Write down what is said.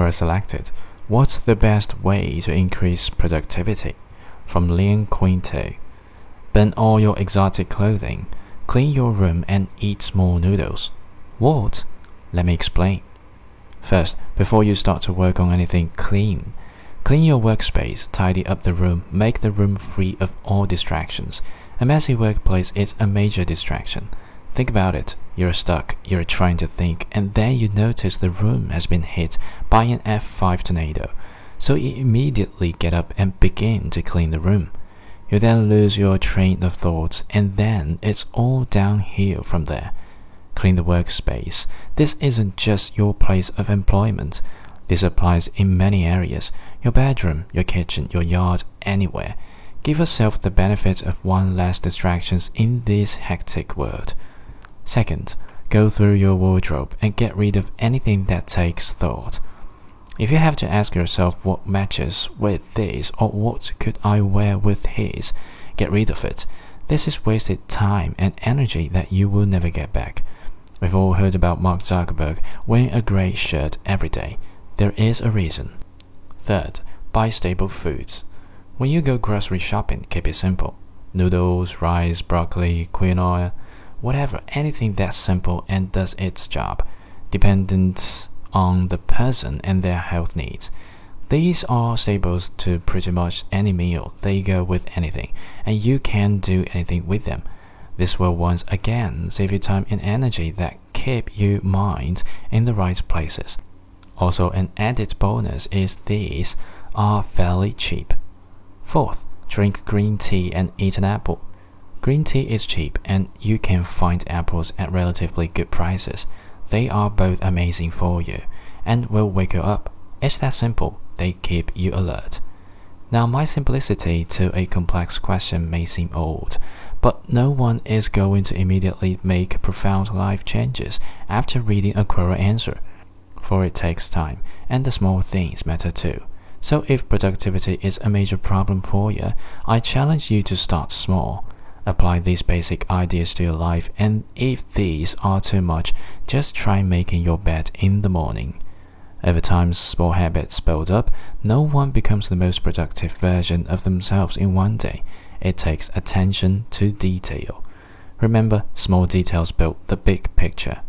Quora selected, What's the best way to increase productivity? From Leon Quinto. Burn all your exotic clothing, clean your room, and eat small noodles. What? Let me explain. First, before you start to work on anything, clean. Clean your workspace, tidy up the room, make the room free of all distractions. A messy workplace is a major distraction. Think about it. You're stuck, you're trying to think, and then you notice the room has been hit by an F5 tornado. So you immediately get up and begin to clean the room. You then lose your train of thoughts, and then it's all downhill from there. Clean the workspace. This isn't just your place of employment. This applies in many areas your bedroom, your kitchen, your yard, anywhere. Give yourself the benefit of one less distractions in this hectic world. Second, go through your wardrobe and get rid of anything that takes thought. If you have to ask yourself what matches with this or what could I wear with his, get rid of it. This is wasted time and energy that you will never get back. We've all heard about Mark Zuckerberg wearing a grey shirt every day. There is a reason. Third, buy stable foods. When you go grocery shopping, keep it simple. Noodles, rice, broccoli, quinoa, whatever, anything that's simple and does its job, dependent on the person and their health needs. These are staples to pretty much any meal. They go with anything, and you can do anything with them. This will once again save you time and energy that keep your mind in the right places. Also, an added bonus is these are fairly cheap. Fourth, drink green tea and eat an apple. Green tea is cheap and you can find apples at relatively good prices. They are both amazing for you and will wake you up. It's that simple. They keep you alert. Now, my simplicity to a complex question may seem old, but no one is going to immediately make profound life changes after reading a Quora answer, for it takes time, and the small things matter too. So, if productivity is a major problem for you, I challenge you to start small. Apply these basic ideas to your life, and if these are too much, just try making your bed in the morning. Over time, small habits build up. No one becomes the most productive version of themselves in one day. It takes attention to detail. Remember, small details build the big picture.